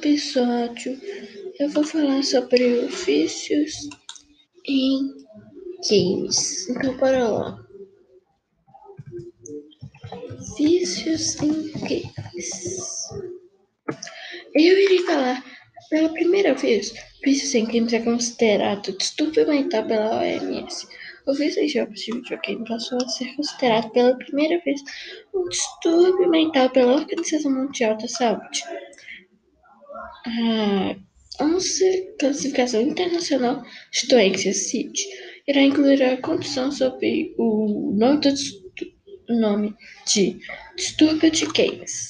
episódio eu vou falar sobre vícios em games. Então, bora lá. Vícios em games. Eu irei falar pela primeira vez. Vícios em games é considerado distúrbio mental pela OMS. O vício em jogos de videogame passou a ser considerado pela primeira vez um distúrbio mental pela Organização Mundial da Saúde. A classificação internacional de doenças CID irá incluir a condição sob o nome, do, nome de distúrbio de games.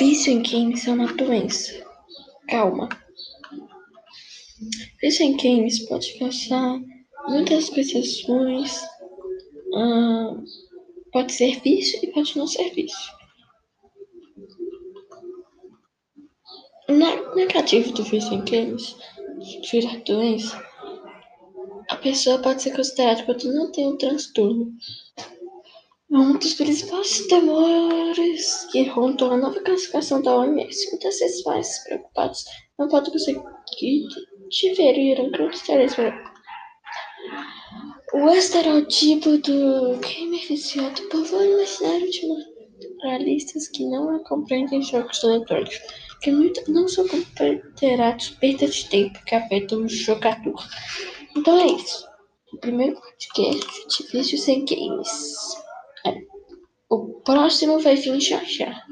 Vício em games é uma doença. Calma. Vício em games pode causar muitas coisas ruins. Ah, pode ser vício e pode não ser vício. Na negativo do vício em games, virar doença, a pessoa pode ser considerada quando não tem um transtorno um dos principais temores que rondam a nova classificação da OMS. Muitas vezes mais preocupados não podem conseguir diferir um cristianismo. O estereotipo do gamer viciado povoa o imaginário de moralistas que não compreendem jogos eletrônicos, que não são considerados perda de tempo que afetam o jogador. Então é isso. O primeiro podcast de vídeos sem games. Próximo vai vir já.